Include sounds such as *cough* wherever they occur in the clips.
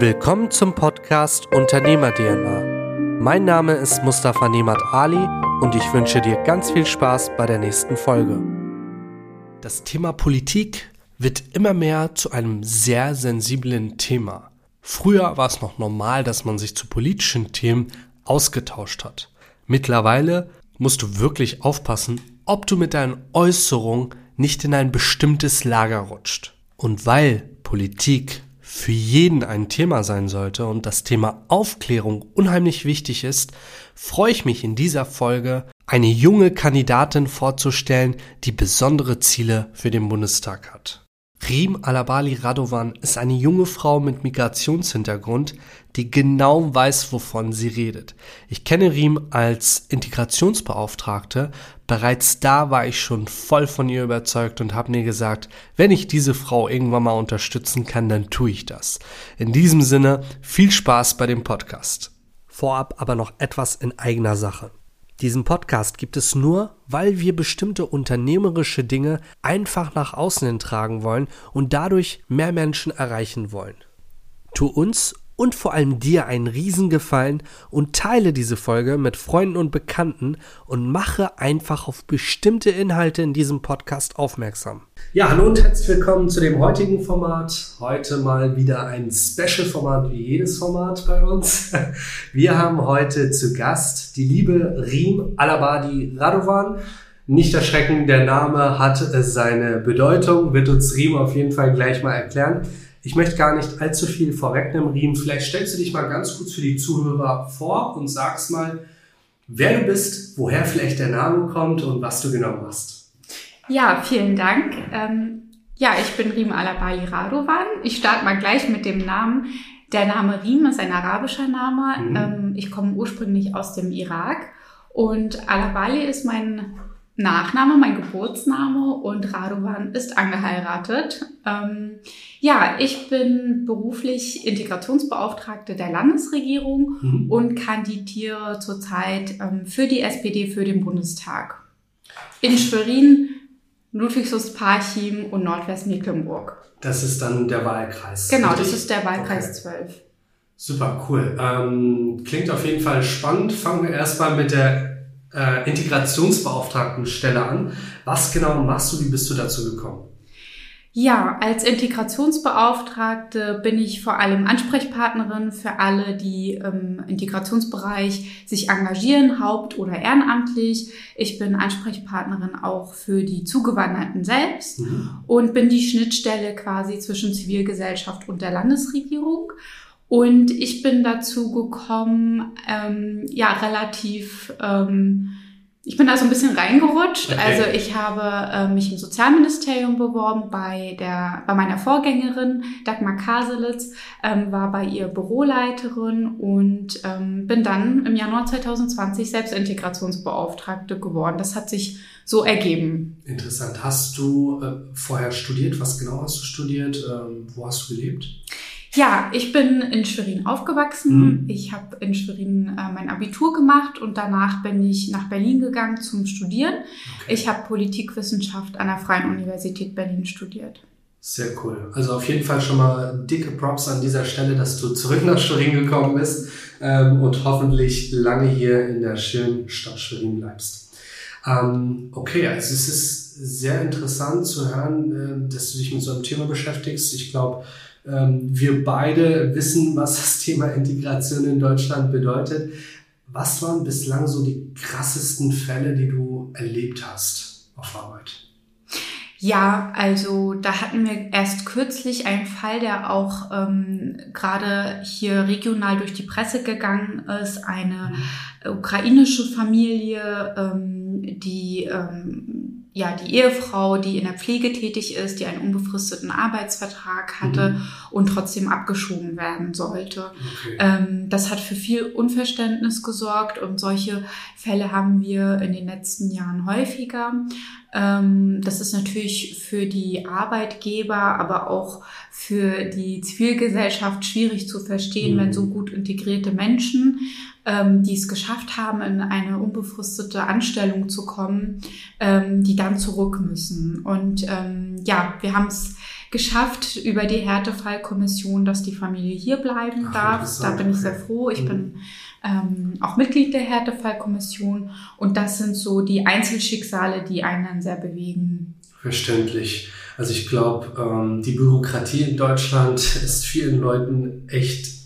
Willkommen zum Podcast Unternehmer DNA. Mein Name ist Mustafa Nemat Ali und ich wünsche dir ganz viel Spaß bei der nächsten Folge. Das Thema Politik wird immer mehr zu einem sehr sensiblen Thema. Früher war es noch normal, dass man sich zu politischen Themen ausgetauscht hat. Mittlerweile musst du wirklich aufpassen, ob du mit deinen Äußerungen nicht in ein bestimmtes Lager rutscht. Und weil Politik für jeden ein Thema sein sollte und das Thema Aufklärung unheimlich wichtig ist, freue ich mich in dieser Folge, eine junge Kandidatin vorzustellen, die besondere Ziele für den Bundestag hat. Rim Alabali Radovan ist eine junge Frau mit Migrationshintergrund, die genau weiß, wovon sie redet. Ich kenne Rim als Integrationsbeauftragte. Bereits da war ich schon voll von ihr überzeugt und habe mir gesagt, wenn ich diese Frau irgendwann mal unterstützen kann, dann tue ich das. In diesem Sinne, viel Spaß bei dem Podcast. Vorab aber noch etwas in eigener Sache. Diesen Podcast gibt es nur, weil wir bestimmte unternehmerische Dinge einfach nach außen hin tragen wollen und dadurch mehr Menschen erreichen wollen. Tu uns und vor allem dir einen Riesengefallen und teile diese Folge mit Freunden und Bekannten und mache einfach auf bestimmte Inhalte in diesem Podcast aufmerksam. Ja, hallo und herzlich willkommen zu dem heutigen Format. Heute mal wieder ein Special-Format wie jedes Format bei uns. *laughs* Wir haben heute zu Gast die liebe Rim Alabadi Radovan. Nicht erschrecken, der Name hat seine Bedeutung, wird uns Rim auf jeden Fall gleich mal erklären. Ich möchte gar nicht allzu viel vorwegnehmen, Riem. Vielleicht stellst du dich mal ganz kurz für die Zuhörer vor und sagst mal, wer du bist, woher vielleicht der Name kommt und was du genau machst. Ja, vielen Dank. Ähm, ja, ich bin Riem Alabai Radovan. Ich starte mal gleich mit dem Namen. Der Name Riem ist ein arabischer Name. Mhm. Ähm, ich komme ursprünglich aus dem Irak und Alabali ist mein Nachname, mein Geburtsname und Radovan ist angeheiratet. Ähm, ja, ich bin beruflich Integrationsbeauftragte der Landesregierung mhm. und kandidiere zurzeit ähm, für die SPD für den Bundestag. In Schwerin, Ludwigslust-Parchim und Nordwestmecklenburg. Das ist dann der Wahlkreis. Genau, richtig? das ist der Wahlkreis okay. 12. Super, cool. Ähm, klingt auf jeden Fall spannend. Fangen wir erstmal mit der äh, Integrationsbeauftragtenstelle an. Was genau machst du? Wie bist du dazu gekommen? Ja, als Integrationsbeauftragte bin ich vor allem Ansprechpartnerin für alle, die im Integrationsbereich sich engagieren, haupt- oder ehrenamtlich. Ich bin Ansprechpartnerin auch für die Zugewanderten selbst mhm. und bin die Schnittstelle quasi zwischen Zivilgesellschaft und der Landesregierung. Und ich bin dazu gekommen, ähm, ja, relativ, ähm, ich bin da so ein bisschen reingerutscht. Okay. Also ich habe äh, mich im Sozialministerium beworben bei der, bei meiner Vorgängerin Dagmar Kaselitz, ähm, war bei ihr Büroleiterin und ähm, bin dann im Januar 2020 Selbstintegrationsbeauftragte geworden. Das hat sich so ergeben. Interessant. Hast du äh, vorher studiert? Was genau hast du studiert? Ähm, wo hast du gelebt? Ja, ich bin in Schwerin aufgewachsen. Mhm. Ich habe in Schwerin äh, mein Abitur gemacht und danach bin ich nach Berlin gegangen zum Studieren. Okay. Ich habe Politikwissenschaft an der Freien Universität Berlin studiert. Sehr cool. Also auf jeden Fall schon mal dicke Props an dieser Stelle, dass du zurück nach Schwerin gekommen bist ähm, und hoffentlich lange hier in der schönen Stadt Schwerin bleibst. Ähm, okay, also es ist sehr interessant zu hören, äh, dass du dich mit so einem Thema beschäftigst. Ich glaube, wir beide wissen, was das *laughs* Thema Integration in Deutschland bedeutet. Was waren bislang so die krassesten Fälle, die du erlebt hast auf Arbeit? Ja, also da hatten wir erst kürzlich einen Fall, der auch ähm, gerade hier regional durch die Presse gegangen ist. Eine mhm. ukrainische Familie, ähm, die ähm, ja, die Ehefrau, die in der Pflege tätig ist, die einen unbefristeten Arbeitsvertrag hatte mhm. und trotzdem abgeschoben werden sollte. Okay. Ähm, das hat für viel Unverständnis gesorgt und solche Fälle haben wir in den letzten Jahren häufiger. Ähm, das ist natürlich für die Arbeitgeber, aber auch für die Zivilgesellschaft schwierig zu verstehen, mhm. wenn so gut integrierte Menschen ähm, die es geschafft haben, in eine unbefristete Anstellung zu kommen, ähm, die dann zurück müssen. Und ähm, ja, wir haben es geschafft über die Härtefallkommission, dass die Familie hier bleiben Ach, darf. Da bin ich sehr froh. Ich mhm. bin ähm, auch Mitglied der Härtefallkommission und das sind so die Einzelschicksale, die einen dann sehr bewegen. Verständlich. Also ich glaube, ähm, die Bürokratie in Deutschland *laughs* ist vielen Leuten echt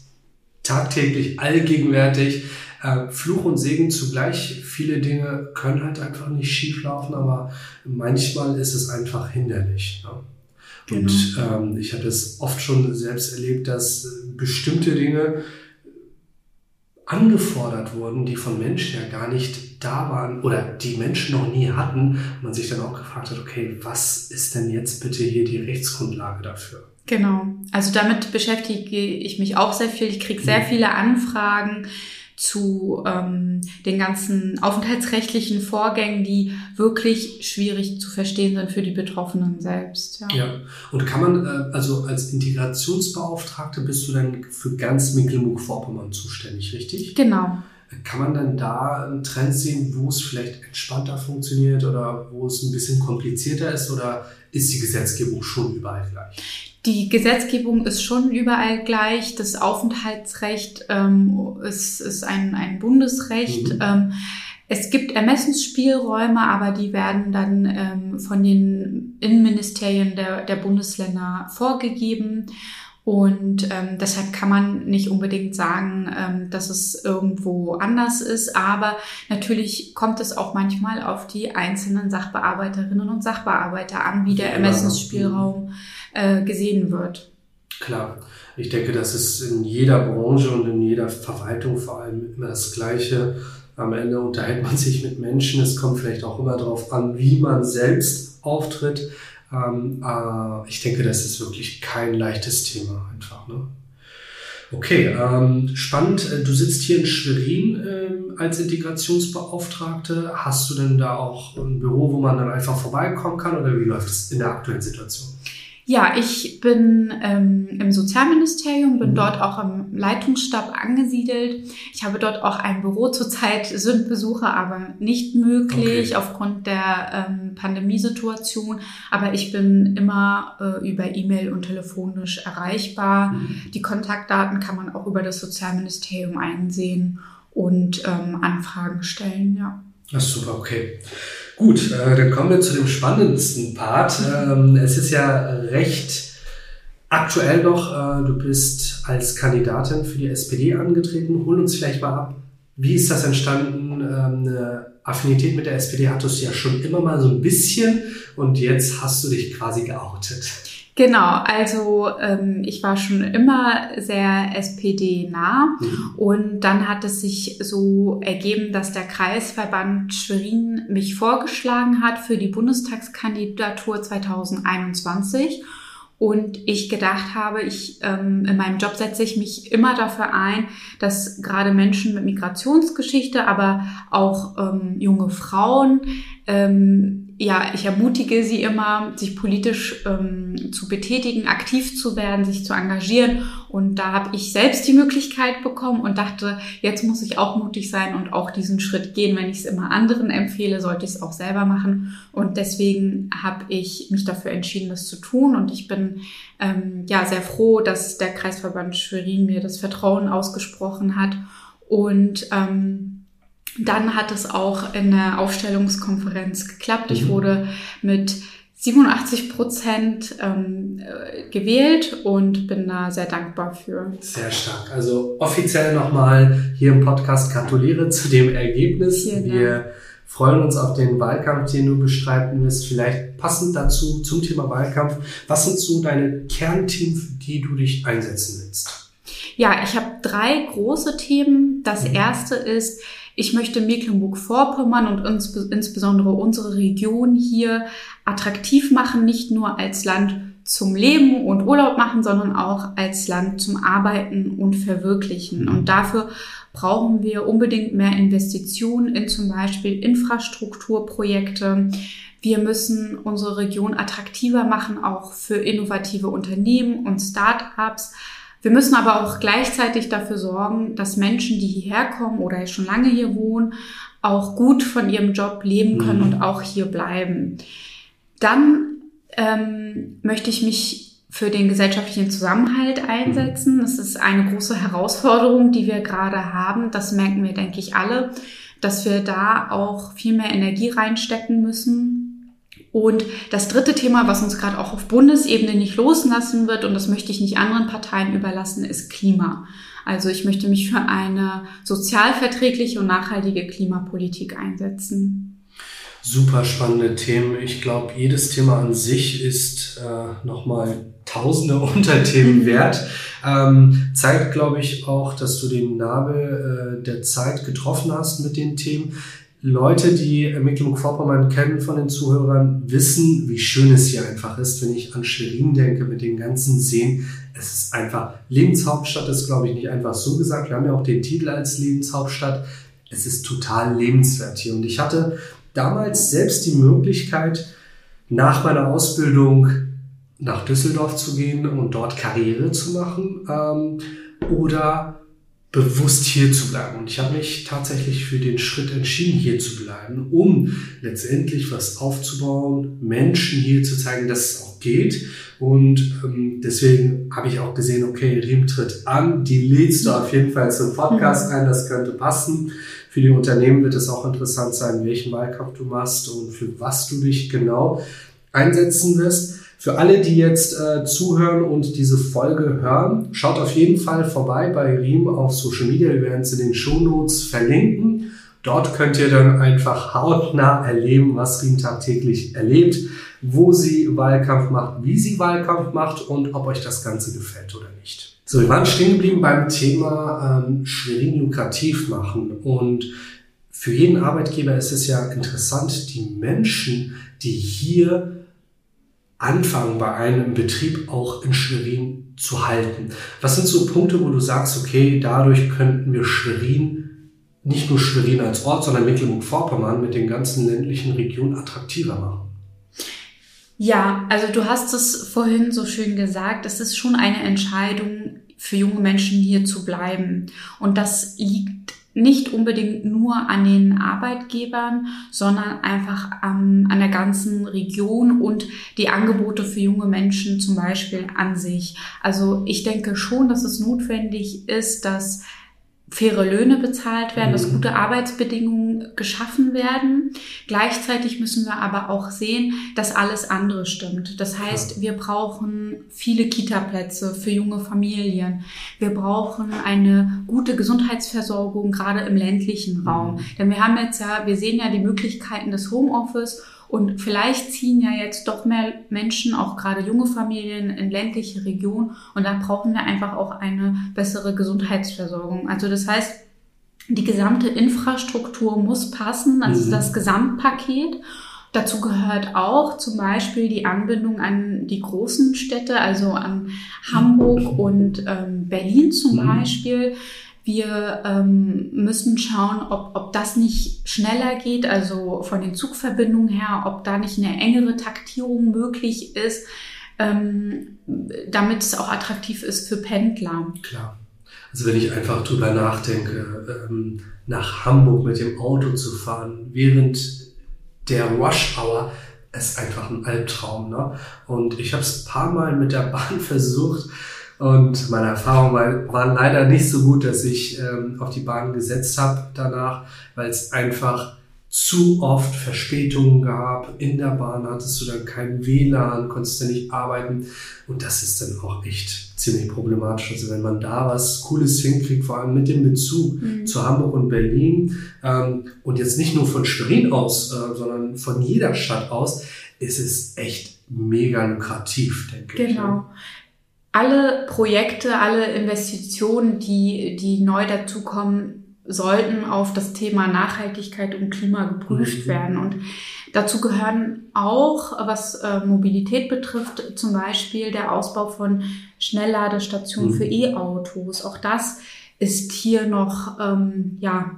tagtäglich allgegenwärtig. Äh, Fluch und Segen zugleich. Viele Dinge können halt einfach nicht schief laufen, aber manchmal ist es einfach hinderlich. Ne? Genau. Und ähm, ich hatte es oft schon selbst erlebt, dass bestimmte Dinge angefordert wurden, die von Menschen ja gar nicht da waren oder die Menschen noch nie hatten, man sich dann auch gefragt hat, okay, was ist denn jetzt bitte hier die Rechtsgrundlage dafür? Genau, also damit beschäftige ich mich auch sehr viel. Ich kriege sehr mhm. viele Anfragen zu ähm, den ganzen aufenthaltsrechtlichen Vorgängen, die wirklich schwierig zu verstehen sind für die Betroffenen selbst. Ja, ja. und kann man, äh, also als Integrationsbeauftragte bist du dann für ganz Mecklenburg-Vorpommern zuständig, richtig? Genau. Kann man dann da einen Trend sehen, wo es vielleicht entspannter funktioniert oder wo es ein bisschen komplizierter ist oder ist die Gesetzgebung schon überall gleich? Die Gesetzgebung ist schon überall gleich. Das Aufenthaltsrecht ähm, ist, ist ein, ein Bundesrecht. Mhm. Ähm, es gibt Ermessensspielräume, aber die werden dann ähm, von den Innenministerien der, der Bundesländer vorgegeben. Und ähm, deshalb kann man nicht unbedingt sagen, ähm, dass es irgendwo anders ist. Aber natürlich kommt es auch manchmal auf die einzelnen Sachbearbeiterinnen und Sachbearbeiter an, wie der Ermessensspielraum äh, gesehen wird. Klar. Ich denke, das ist in jeder Branche und in jeder Verwaltung vor allem immer das Gleiche. Am Ende unterhält man sich mit Menschen. Es kommt vielleicht auch immer darauf an, wie man selbst auftritt. Ähm, äh, ich denke, das ist wirklich kein leichtes Thema einfach. Ne? Okay, ähm, spannend. Du sitzt hier in Schwerin ähm, als Integrationsbeauftragte. Hast du denn da auch ein Büro, wo man dann einfach vorbeikommen kann oder wie läuft es in der aktuellen Situation? Ja, ich bin ähm, im Sozialministerium, bin mhm. dort auch im Leitungsstab angesiedelt. Ich habe dort auch ein Büro. Zurzeit sind Besuche aber nicht möglich okay. aufgrund der ähm, Pandemiesituation. Aber ich bin immer äh, über E-Mail und telefonisch erreichbar. Mhm. Die Kontaktdaten kann man auch über das Sozialministerium einsehen und ähm, Anfragen stellen. Ja. Das ist super, okay. Gut, äh, dann kommen wir zu dem spannendsten Part. Ähm, es ist ja recht aktuell noch. Äh, du bist als Kandidatin für die SPD angetreten. Hol uns vielleicht mal ab. Wie ist das entstanden? Ähm, eine Affinität mit der SPD hattest du ja schon immer mal so ein bisschen und jetzt hast du dich quasi geoutet. Genau, also ähm, ich war schon immer sehr SPD-nah mhm. und dann hat es sich so ergeben, dass der Kreisverband Schwerin mich vorgeschlagen hat für die Bundestagskandidatur 2021 und ich gedacht habe, ich ähm, in meinem Job setze ich mich immer dafür ein, dass gerade Menschen mit Migrationsgeschichte, aber auch ähm, junge Frauen ähm, ja, ich ermutige sie immer, sich politisch ähm, zu betätigen, aktiv zu werden, sich zu engagieren. Und da habe ich selbst die Möglichkeit bekommen und dachte, jetzt muss ich auch mutig sein und auch diesen Schritt gehen. Wenn ich es immer anderen empfehle, sollte ich es auch selber machen. Und deswegen habe ich mich dafür entschieden, das zu tun. Und ich bin ähm, ja sehr froh, dass der Kreisverband Schwerin mir das Vertrauen ausgesprochen hat. Und ähm, dann hat es auch in der Aufstellungskonferenz geklappt. Ich mhm. wurde mit 87 Prozent ähm, äh, gewählt und bin da sehr dankbar für. Sehr stark. Also offiziell nochmal hier im Podcast gratuliere zu dem Ergebnis. Vielen Wir Dank. freuen uns auf den Wahlkampf, den du bestreiten wirst. Vielleicht passend dazu zum Thema Wahlkampf. Was sind so deine Kernthemen, für die du dich einsetzen willst? Ja, ich habe drei große Themen. Das mhm. erste ist, ich möchte Mecklenburg-Vorpommern und uns, insbesondere unsere Region hier attraktiv machen, nicht nur als Land zum Leben und Urlaub machen, sondern auch als Land zum Arbeiten und Verwirklichen. Mhm. Und dafür brauchen wir unbedingt mehr Investitionen in zum Beispiel Infrastrukturprojekte. Wir müssen unsere Region attraktiver machen, auch für innovative Unternehmen und Start-ups. Wir müssen aber auch gleichzeitig dafür sorgen, dass Menschen, die hierher kommen oder schon lange hier wohnen, auch gut von ihrem Job leben können mhm. und auch hier bleiben. Dann ähm, möchte ich mich für den gesellschaftlichen Zusammenhalt einsetzen. Das ist eine große Herausforderung, die wir gerade haben. Das merken wir, denke ich, alle, dass wir da auch viel mehr Energie reinstecken müssen. Und das dritte Thema, was uns gerade auch auf Bundesebene nicht loslassen wird, und das möchte ich nicht anderen Parteien überlassen, ist Klima. Also ich möchte mich für eine sozialverträgliche und nachhaltige Klimapolitik einsetzen super spannende Themen. Ich glaube, jedes Thema an sich ist äh, nochmal tausende *laughs* Unterthemen *laughs* wert. Ähm, zeigt, glaube ich, auch, dass du den Nabel äh, der Zeit getroffen hast mit den Themen. Leute, die Mecklenburg-Vorpommern kennen von den Zuhörern, wissen, wie schön es hier einfach ist, wenn ich an Schwerin denke mit den ganzen Seen. Es ist einfach, Lebenshauptstadt ist, glaube ich, nicht einfach so gesagt. Wir haben ja auch den Titel als Lebenshauptstadt. Es ist total lebenswert hier. Und ich hatte damals selbst die Möglichkeit, nach meiner Ausbildung nach Düsseldorf zu gehen und dort Karriere zu machen ähm, oder bewusst hier zu bleiben. Und ich habe mich tatsächlich für den Schritt entschieden, hier zu bleiben, um letztendlich was aufzubauen, Menschen hier zu zeigen, dass es auch geht. Und ähm, deswegen habe ich auch gesehen, okay, Riem tritt an, die lädst du auf jeden Fall zum Podcast ein, das könnte passen. Für die Unternehmen wird es auch interessant sein, welchen Wahlkampf du machst und für was du dich genau einsetzen wirst. Für alle, die jetzt äh, zuhören und diese Folge hören, schaut auf jeden Fall vorbei bei Riem auf Social Media. Wir werden es in den Shownotes verlinken. Dort könnt ihr dann einfach hautnah erleben, was Riem tagtäglich erlebt, wo sie Wahlkampf macht, wie sie Wahlkampf macht und ob euch das Ganze gefällt oder nicht. So, wir waren stehen geblieben beim Thema ähm, Schwerin lukrativ machen. Und für jeden Arbeitgeber ist es ja interessant, die Menschen, die hier anfangen bei einem Betrieb auch in Schwerin zu halten. Was sind so Punkte, wo du sagst, okay, dadurch könnten wir Schwerin, nicht nur Schwerin als Ort, sondern Mecklenburg-Vorpommern mit den ganzen ländlichen Regionen attraktiver machen? Ja, also du hast es vorhin so schön gesagt, es ist schon eine Entscheidung für junge Menschen hier zu bleiben. Und das liegt nicht unbedingt nur an den Arbeitgebern, sondern einfach ähm, an der ganzen Region und die Angebote für junge Menschen zum Beispiel an sich. Also ich denke schon, dass es notwendig ist, dass faire Löhne bezahlt werden, dass mhm. gute Arbeitsbedingungen geschaffen werden. Gleichzeitig müssen wir aber auch sehen, dass alles andere stimmt. Das heißt, wir brauchen viele Kita-Plätze für junge Familien. Wir brauchen eine gute Gesundheitsversorgung, gerade im ländlichen Raum. Mhm. Denn wir haben jetzt ja, wir sehen ja die Möglichkeiten des Homeoffice und vielleicht ziehen ja jetzt doch mehr Menschen, auch gerade junge Familien, in ländliche Regionen. Und da brauchen wir einfach auch eine bessere Gesundheitsversorgung. Also das heißt, die gesamte Infrastruktur muss passen, also mhm. das Gesamtpaket. Dazu gehört auch zum Beispiel die Anbindung an die großen Städte, also an Hamburg und ähm, Berlin zum mhm. Beispiel. Wir ähm, müssen schauen, ob, ob das nicht schneller geht, also von den Zugverbindungen her, ob da nicht eine engere Taktierung möglich ist, ähm, damit es auch attraktiv ist für Pendler. Klar. Also wenn ich einfach drüber nachdenke, ähm, nach Hamburg mit dem Auto zu fahren, während der Rush Hour, ist einfach ein Albtraum. Ne? Und ich habe es ein paar Mal mit der Bahn *laughs* versucht und meine Erfahrungen war, waren leider nicht so gut, dass ich ähm, auf die Bahn gesetzt habe danach, weil es einfach zu oft Verspätungen gab. In der Bahn hattest du dann kein WLAN, konntest du nicht arbeiten. Und das ist dann auch echt ziemlich problematisch. Also wenn man da was Cooles hinkriegt, vor allem mit dem Bezug mhm. zu Hamburg und Berlin ähm, und jetzt nicht nur von Schwerin aus, äh, sondern von jeder Stadt aus, ist es echt mega lukrativ, denke genau. ich. Genau alle Projekte, alle Investitionen, die, die neu dazukommen, sollten auf das Thema Nachhaltigkeit und Klima geprüft mhm. werden. Und dazu gehören auch, was äh, Mobilität betrifft, zum Beispiel der Ausbau von Schnellladestationen mhm. für E-Autos. Auch das ist hier noch, ähm, ja,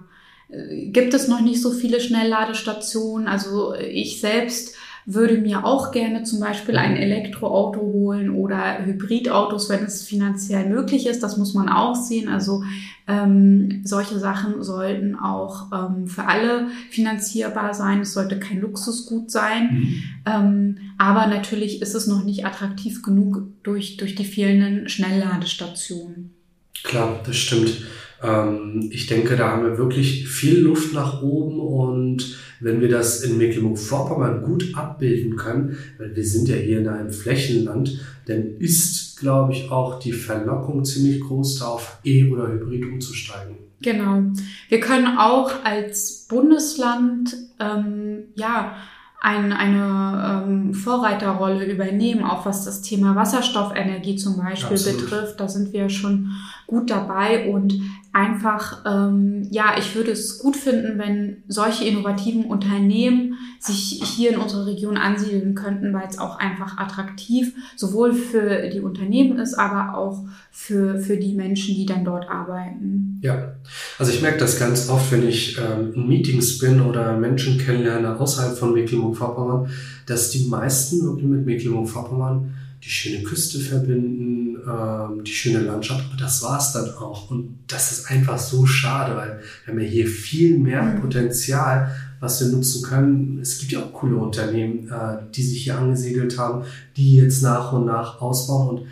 äh, gibt es noch nicht so viele Schnellladestationen. Also ich selbst würde mir auch gerne zum Beispiel ein Elektroauto holen oder Hybridautos, wenn es finanziell möglich ist. Das muss man auch sehen. Also ähm, solche Sachen sollten auch ähm, für alle finanzierbar sein. Es sollte kein Luxusgut sein. Mhm. Ähm, aber natürlich ist es noch nicht attraktiv genug durch, durch die fehlenden Schnellladestationen. Klar, das stimmt. Ähm, ich denke, da haben wir wirklich viel Luft nach oben und wenn wir das in Mecklenburg-Vorpommern gut abbilden können, weil wir sind ja hier in einem Flächenland, dann ist, glaube ich, auch die Verlockung ziemlich groß, da auf E- oder Hybrid umzusteigen. Genau. Wir können auch als Bundesland ähm, ja ein, eine ähm, Vorreiterrolle übernehmen, auch was das Thema Wasserstoffenergie zum Beispiel Absolut. betrifft. Da sind wir schon gut dabei und einfach, ähm, ja, ich würde es gut finden, wenn solche innovativen Unternehmen sich hier in unserer Region ansiedeln könnten, weil es auch einfach attraktiv sowohl für die Unternehmen ist, aber auch für, für die Menschen, die dann dort arbeiten. Ja, also ich merke das ganz oft, wenn ich ähm, in Meetings bin oder Menschen kennenlerne außerhalb von Mecklenburg-Vorpommern, dass die meisten wirklich mit Mecklenburg-Vorpommern die schöne Küste verbinden, ähm, die schöne Landschaft, aber das war's dann auch. Und das ist einfach so schade, weil wir haben ja hier viel mehr mhm. Potenzial, was wir nutzen können. Es gibt ja auch coole Unternehmen, äh, die sich hier angesiedelt haben, die jetzt nach und nach ausbauen. Und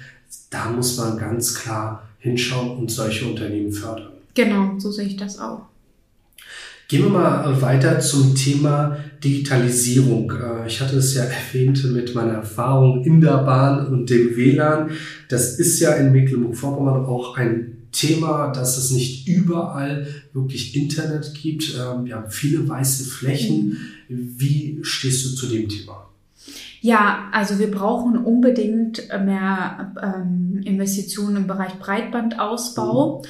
da muss man ganz klar hinschauen und solche Unternehmen fördern. Genau, so sehe ich das auch. Gehen wir mal weiter zum Thema Digitalisierung. Äh, ich hatte es ja *laughs* erwähnt mit meiner Erfahrung in der Bahn und dem WLAN. Das ist ja in Mecklenburg-Vorpommern auch ein Thema, dass es nicht überall wirklich Internet gibt. Ähm, wir haben viele weiße Flächen. Wie stehst du zu dem Thema? Ja, also wir brauchen unbedingt mehr ähm, Investitionen im Bereich Breitbandausbau. Mhm.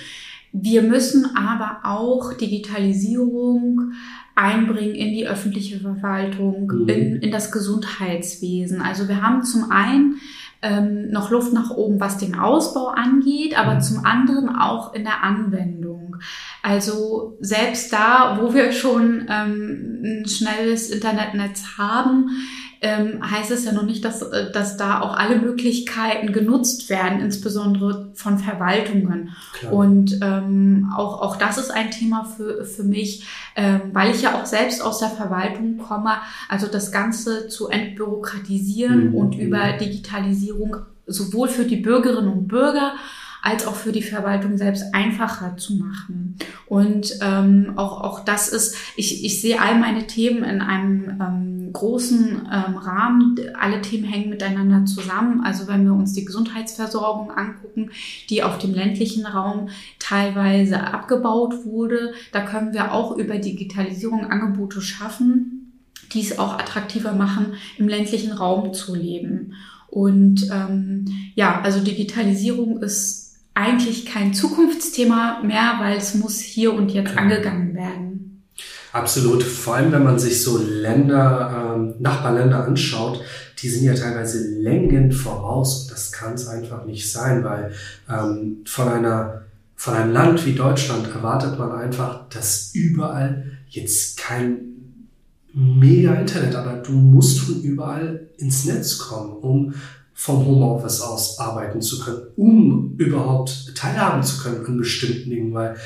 Wir müssen aber auch Digitalisierung einbringen in die öffentliche Verwaltung, mhm. in, in das Gesundheitswesen. Also wir haben zum einen ähm, noch Luft nach oben, was den Ausbau angeht, aber mhm. zum anderen auch in der Anwendung. Also selbst da, wo wir schon ähm, ein schnelles Internetnetz haben, ähm, heißt es ja noch nicht, dass, äh, dass da auch alle Möglichkeiten genutzt werden, insbesondere von Verwaltungen. Klar. Und ähm, auch, auch das ist ein Thema für, für mich, ähm, weil ich ja auch selbst aus der Verwaltung komme, also das Ganze zu entbürokratisieren mhm. und über Digitalisierung sowohl für die Bürgerinnen und Bürger als auch für die Verwaltung selbst einfacher zu machen. Und ähm, auch, auch das ist, ich, ich sehe all meine Themen in einem ähm, großen ähm, Rahmen. Alle Themen hängen miteinander zusammen. Also wenn wir uns die Gesundheitsversorgung angucken, die auf dem ländlichen Raum teilweise abgebaut wurde, da können wir auch über Digitalisierung Angebote schaffen, die es auch attraktiver machen, im ländlichen Raum zu leben. Und ähm, ja, also Digitalisierung ist eigentlich kein Zukunftsthema mehr, weil es muss hier und jetzt genau. angegangen werden. Absolut. Vor allem, wenn man sich so Länder, ähm, Nachbarländer anschaut, die sind ja teilweise Längen voraus. Das kann es einfach nicht sein, weil ähm, von einer von einem Land wie Deutschland erwartet man einfach, dass überall jetzt kein mega Internet, aber du musst von überall ins Netz kommen, um vom Homeoffice aus arbeiten zu können, um überhaupt teilhaben zu können an bestimmten Dingen, weil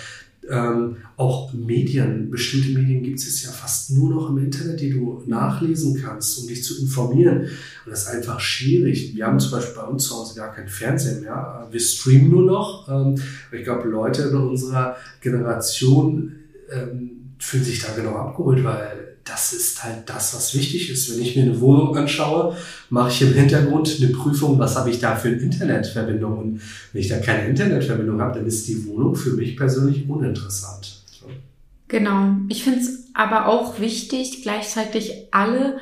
ähm, auch Medien, bestimmte Medien gibt es ja fast nur noch im Internet, die du nachlesen kannst, um dich zu informieren. Und das ist einfach schwierig. Wir haben zum Beispiel bei uns zu Hause gar kein Fernsehen mehr. Wir streamen nur noch. Ähm, ich glaube, Leute in unserer Generation ähm, fühlen sich da genau abgeholt, weil das ist halt das, was wichtig ist. Wenn ich mir eine Wohnung anschaue, mache ich im Hintergrund eine Prüfung, was habe ich da für eine Internetverbindung. Und wenn ich da keine Internetverbindung habe, dann ist die Wohnung für mich persönlich uninteressant. Genau. Ich finde es aber auch wichtig, gleichzeitig alle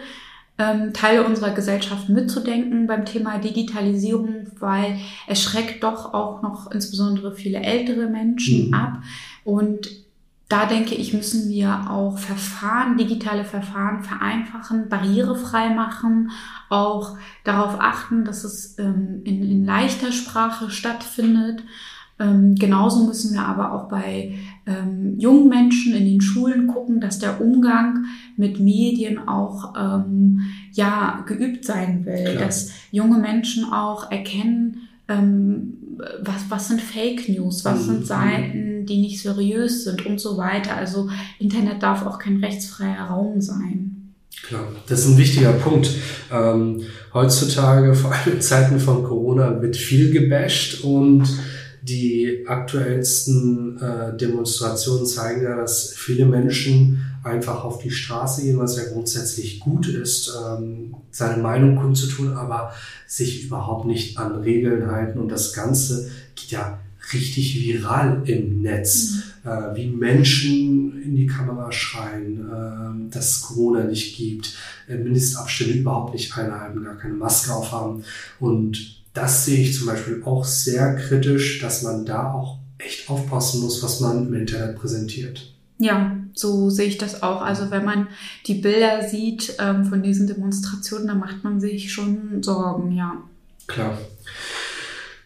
ähm, Teile unserer Gesellschaft mitzudenken beim Thema Digitalisierung, weil es schreckt doch auch noch insbesondere viele ältere Menschen mhm. ab. Und da denke ich, müssen wir auch Verfahren, digitale Verfahren vereinfachen, barrierefrei machen, auch darauf achten, dass es ähm, in, in leichter Sprache stattfindet. Ähm, genauso müssen wir aber auch bei ähm, jungen Menschen in den Schulen gucken, dass der Umgang mit Medien auch ähm, ja geübt sein will, Klar. dass junge Menschen auch erkennen, ähm, was, was sind Fake News, was mhm. sind Seiten, die nicht seriös sind und so weiter. Also Internet darf auch kein rechtsfreier Raum sein. Klar, das ist ein wichtiger Punkt. Ähm, heutzutage, *laughs* vor allem in Zeiten von Corona, wird viel gebasht und die aktuellsten äh, Demonstrationen zeigen ja, dass viele Menschen einfach auf die Straße gehen, was ja grundsätzlich gut ist, ähm, seine Meinung kundzutun, aber sich überhaupt nicht an Regeln halten. Und das Ganze geht ja richtig viral im Netz, mhm. äh, wie Menschen in die Kamera schreien, äh, dass es Corona nicht gibt, äh, Mindestabstände überhaupt nicht einhalten, gar keine Maske aufhaben. Und das sehe ich zum Beispiel auch sehr kritisch, dass man da auch echt aufpassen muss, was man im Internet präsentiert. Ja, so sehe ich das auch. Also wenn man die Bilder sieht ähm, von diesen Demonstrationen, dann macht man sich schon Sorgen, ja. Klar.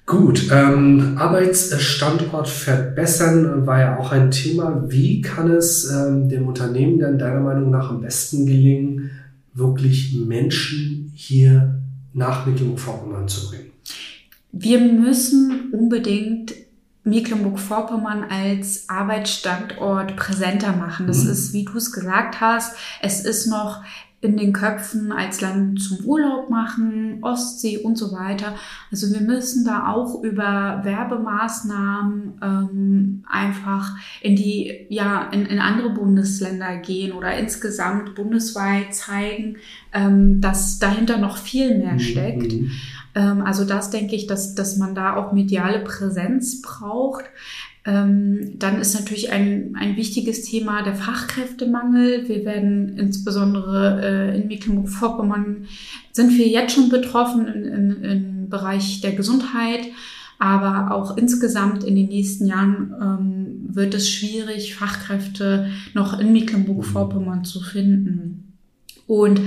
Gut, ähm, Arbeitsstandort verbessern war ja auch ein Thema. Wie kann es ähm, dem Unternehmen denn deiner Meinung nach am besten gelingen, wirklich Menschen hier nach Mecklenburg-Vorpommern zu bringen? Wir müssen unbedingt Mecklenburg-Vorpommern als Arbeitsstandort präsenter machen. Das mhm. ist, wie du es gesagt hast, es ist noch in den Köpfen als Land zum Urlaub machen, Ostsee und so weiter. Also wir müssen da auch über Werbemaßnahmen ähm, einfach in die, ja, in, in andere Bundesländer gehen oder insgesamt bundesweit zeigen, ähm, dass dahinter noch viel mehr mhm. steckt. Mhm. Ähm, also das denke ich, dass, dass man da auch mediale Präsenz braucht. Ähm, dann ist natürlich ein, ein wichtiges Thema der Fachkräftemangel. Wir werden insbesondere äh, in Mecklenburg-Vorpommern sind wir jetzt schon betroffen in, in, im Bereich der Gesundheit. Aber auch insgesamt in den nächsten Jahren ähm, wird es schwierig, Fachkräfte noch in Mecklenburg-Vorpommern zu finden. Und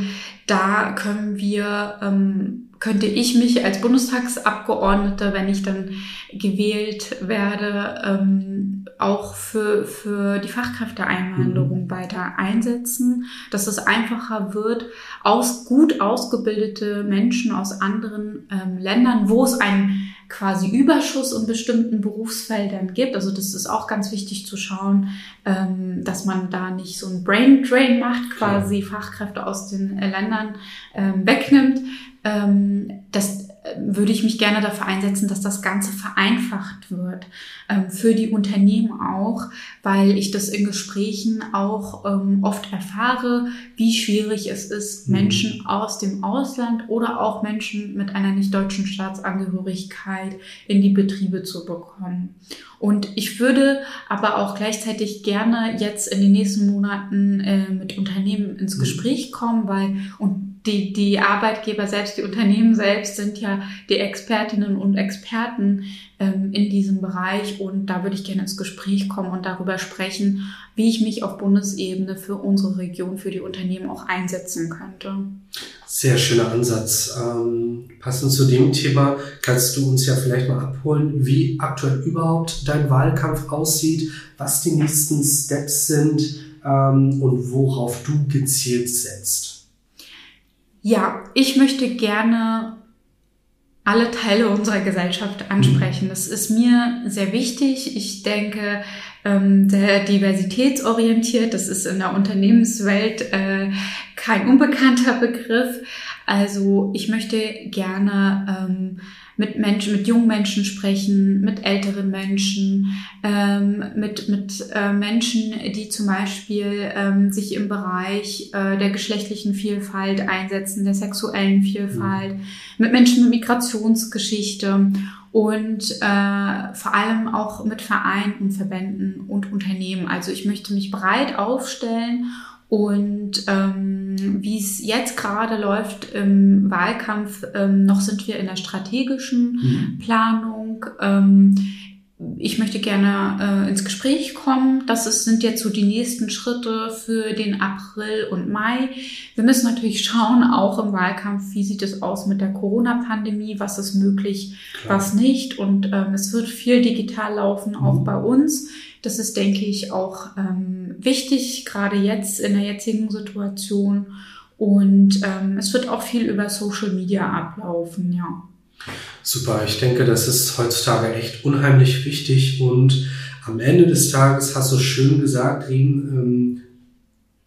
da können wir ähm, könnte ich mich als Bundestagsabgeordnete, wenn ich dann gewählt werde, ähm, auch für, für die Fachkräfteeinwanderung mhm. weiter einsetzen, dass es einfacher wird, aus gut ausgebildete Menschen aus anderen ähm, Ländern, wo es einen quasi Überschuss in bestimmten Berufsfeldern gibt. Also das ist auch ganz wichtig zu schauen, ähm, dass man da nicht so ein Brain Drain macht, quasi. Fachkräfte aus den äh, Ländern ähm, wegnimmt, ähm, das würde ich mich gerne dafür einsetzen, dass das Ganze vereinfacht wird ähm, für die Unternehmen auch, weil ich das in Gesprächen auch ähm, oft erfahre, wie schwierig es ist, mhm. Menschen aus dem Ausland oder auch Menschen mit einer nicht deutschen Staatsangehörigkeit in die Betriebe zu bekommen. Und ich würde aber auch gleichzeitig gerne jetzt in den nächsten Monaten äh, mit Unternehmen ins mhm. Gespräch kommen, weil und die, die Arbeitgeber selbst, die Unternehmen selbst sind ja die Expertinnen und Experten ähm, in diesem Bereich. Und da würde ich gerne ins Gespräch kommen und darüber sprechen, wie ich mich auf Bundesebene für unsere Region, für die Unternehmen auch einsetzen könnte. Sehr schöner Ansatz. Ähm, passend zu dem Thema kannst du uns ja vielleicht mal abholen, wie aktuell überhaupt dein Wahlkampf aussieht, was die nächsten Steps sind ähm, und worauf du gezielt setzt. Ja, ich möchte gerne alle Teile unserer Gesellschaft ansprechen. Das ist mir sehr wichtig. Ich denke, ähm, sehr diversitätsorientiert, das ist in der Unternehmenswelt äh, kein unbekannter Begriff. Also ich möchte gerne ähm, mit Menschen, mit jungen Menschen sprechen, mit älteren Menschen, ähm, mit, mit äh, Menschen, die zum Beispiel ähm, sich im Bereich äh, der geschlechtlichen Vielfalt einsetzen, der sexuellen Vielfalt, mhm. mit Menschen mit Migrationsgeschichte und äh, vor allem auch mit Vereinen und Verbänden und Unternehmen. Also ich möchte mich breit aufstellen und ähm, wie es jetzt gerade läuft im Wahlkampf, ähm, noch sind wir in der strategischen mhm. Planung. Ähm, ich möchte gerne äh, ins Gespräch kommen. Das ist, sind jetzt so die nächsten Schritte für den April und Mai. Wir müssen natürlich schauen, auch im Wahlkampf, wie sieht es aus mit der Corona-Pandemie, was ist möglich, Klar. was nicht. Und ähm, es wird viel digital laufen, auch mhm. bei uns. Das ist, denke ich, auch ähm, wichtig, gerade jetzt in der jetzigen Situation. Und ähm, es wird auch viel über Social Media ablaufen, ja. Super, ich denke, das ist heutzutage echt unheimlich wichtig und am Ende des Tages hast du schön gesagt, Rien, ähm,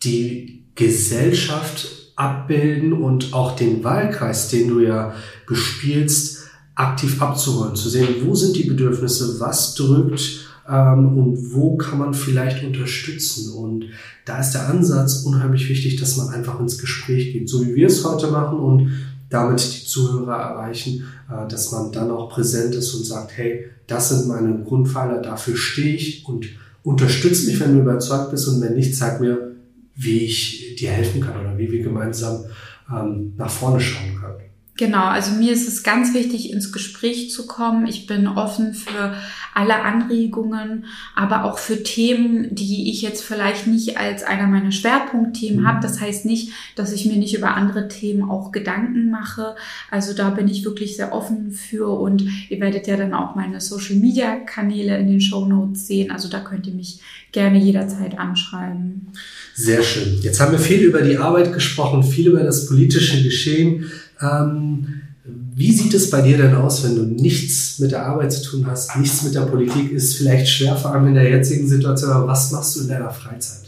die Gesellschaft abbilden und auch den Wahlkreis, den du ja bespielst, aktiv abzuholen, zu sehen, wo sind die Bedürfnisse, was drückt ähm, und wo kann man vielleicht unterstützen. Und da ist der Ansatz unheimlich wichtig, dass man einfach ins Gespräch geht, so wie wir es heute machen und damit die Zuhörer erreichen, äh, dass man dann auch präsent ist und sagt, hey, das sind meine Grundpfeiler, dafür stehe ich und unterstütze mich, wenn du überzeugt bist und wenn nicht, zeig mir, wie ich dir helfen kann oder wie wir gemeinsam ähm, nach vorne schauen können. Genau, also mir ist es ganz wichtig, ins Gespräch zu kommen. Ich bin offen für alle Anregungen, aber auch für Themen, die ich jetzt vielleicht nicht als einer meiner Schwerpunktthemen mhm. habe. Das heißt nicht, dass ich mir nicht über andere Themen auch Gedanken mache. Also da bin ich wirklich sehr offen für und ihr werdet ja dann auch meine Social-Media-Kanäle in den Show Notes sehen. Also da könnt ihr mich gerne jederzeit anschreiben. Sehr schön. Jetzt haben wir viel über die Arbeit gesprochen, viel über das politische Geschehen. Ähm, wie sieht es bei dir denn aus, wenn du nichts mit der Arbeit zu tun hast, nichts mit der Politik, ist vielleicht schwer, vor allem in der jetzigen Situation, aber was machst du in deiner Freizeit?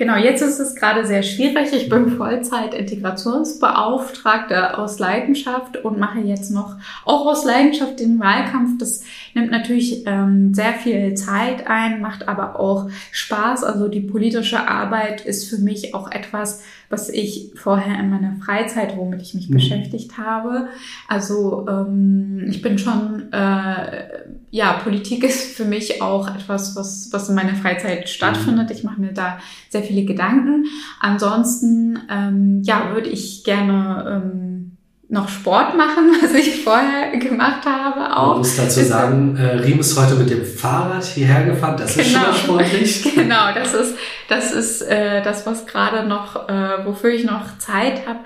Genau, jetzt ist es gerade sehr schwierig. Ich bin Vollzeit-Integrationsbeauftragte aus Leidenschaft und mache jetzt noch auch aus Leidenschaft den Wahlkampf. Das nimmt natürlich ähm, sehr viel Zeit ein, macht aber auch Spaß. Also die politische Arbeit ist für mich auch etwas, was ich vorher in meiner Freizeit, womit ich mich mhm. beschäftigt habe. Also ähm, ich bin schon, äh, ja, Politik ist für mich auch etwas, was, was in meiner Freizeit stattfindet. Mhm. Ich mache mir da sehr viele Gedanken. Ansonsten, ähm, ja, würde ich gerne ähm, noch Sport machen, *laughs* was ich vorher gemacht habe. Auch. Man muss dazu sagen, äh, Riem ist heute mit dem Fahrrad hierher gefahren. Das genau. ist schon mal genau. sportlich. *laughs* Genau, das ist das, ist, äh, das was gerade noch, äh, wofür ich noch Zeit habe.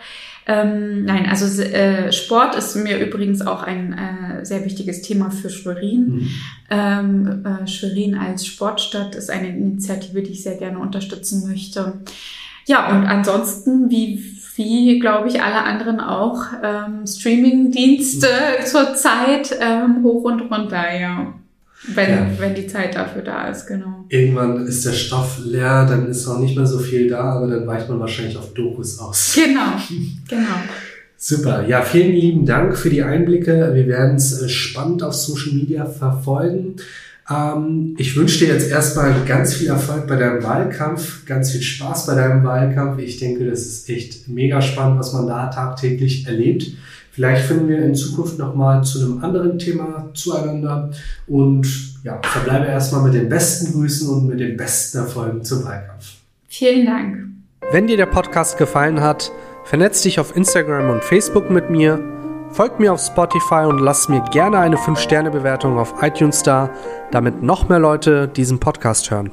Ähm, nein, also äh, Sport ist mir übrigens auch ein äh, sehr wichtiges Thema für Schwerin. Mhm. Ähm, äh, Schwerin als Sportstadt ist eine Initiative, die ich sehr gerne unterstützen möchte. Ja, und ansonsten, wie, wie glaube ich, alle anderen auch, ähm, Streaming-Dienste mhm. zurzeit ähm, hoch und runter, ja. Wenn, ja. wenn die Zeit dafür da ist, genau. Irgendwann ist der Stoff leer, dann ist auch nicht mehr so viel da, aber dann weicht man wahrscheinlich auf Dokus aus. *laughs* *laughs* Genau, genau. Super. Ja, vielen lieben Dank für die Einblicke. Wir werden es äh, spannend auf Social Media verfolgen. Ähm, ich wünsche dir jetzt erstmal ganz viel Erfolg bei deinem Wahlkampf, ganz viel Spaß bei deinem Wahlkampf. Ich denke, das ist echt mega spannend, was man da tagtäglich erlebt. Vielleicht finden wir in Zukunft nochmal zu einem anderen Thema zueinander und ja, verbleibe erstmal mit den besten Grüßen und mit den besten Erfolgen zum Wahlkampf. Vielen Dank. Wenn dir der Podcast gefallen hat, vernetz dich auf Instagram und Facebook mit mir, folg mir auf Spotify und lass mir gerne eine 5-Sterne-Bewertung auf iTunes da, damit noch mehr Leute diesen Podcast hören.